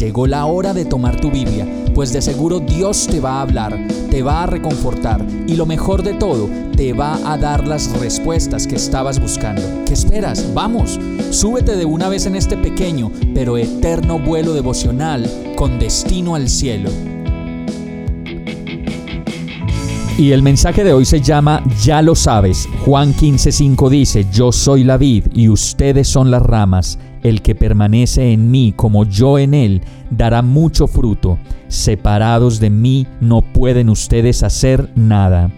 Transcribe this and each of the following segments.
Llegó la hora de tomar tu Biblia, pues de seguro Dios te va a hablar, te va a reconfortar y lo mejor de todo, te va a dar las respuestas que estabas buscando. ¿Qué esperas? Vamos, súbete de una vez en este pequeño pero eterno vuelo devocional con destino al cielo. Y el mensaje de hoy se llama Ya lo sabes. Juan 15:5 dice, Yo soy la vid y ustedes son las ramas. El que permanece en mí como yo en él dará mucho fruto. Separados de mí no pueden ustedes hacer nada.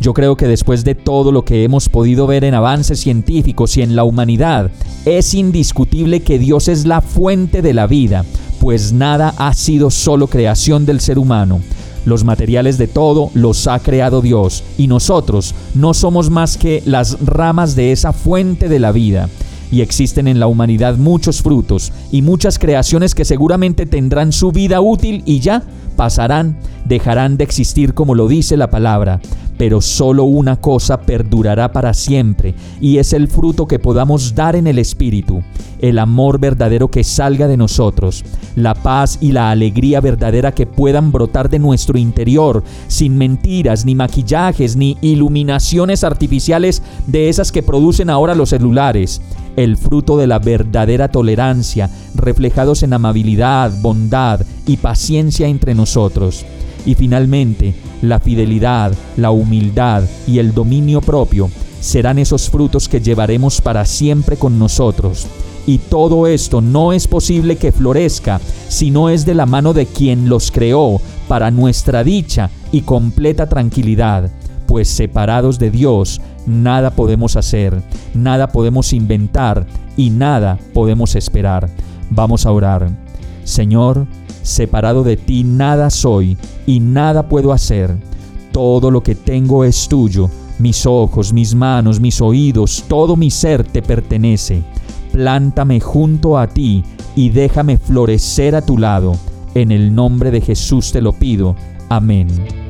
Yo creo que después de todo lo que hemos podido ver en avances científicos y en la humanidad, es indiscutible que Dios es la fuente de la vida, pues nada ha sido solo creación del ser humano. Los materiales de todo los ha creado Dios y nosotros no somos más que las ramas de esa fuente de la vida y existen en la humanidad muchos frutos y muchas creaciones que seguramente tendrán su vida útil y ya pasarán, dejarán de existir como lo dice la palabra, pero solo una cosa perdurará para siempre y es el fruto que podamos dar en el Espíritu, el amor verdadero que salga de nosotros, la paz y la alegría verdadera que puedan brotar de nuestro interior, sin mentiras, ni maquillajes, ni iluminaciones artificiales de esas que producen ahora los celulares el fruto de la verdadera tolerancia, reflejados en amabilidad, bondad y paciencia entre nosotros. Y finalmente, la fidelidad, la humildad y el dominio propio serán esos frutos que llevaremos para siempre con nosotros. Y todo esto no es posible que florezca si no es de la mano de quien los creó para nuestra dicha y completa tranquilidad, pues separados de Dios nada podemos hacer, nada podemos inventar y nada podemos esperar. Vamos a orar. Señor, separado de ti nada soy y nada puedo hacer. Todo lo que tengo es tuyo. Mis ojos, mis manos, mis oídos, todo mi ser te pertenece. Plántame junto a ti y déjame florecer a tu lado. En el nombre de Jesús te lo pido. Amén.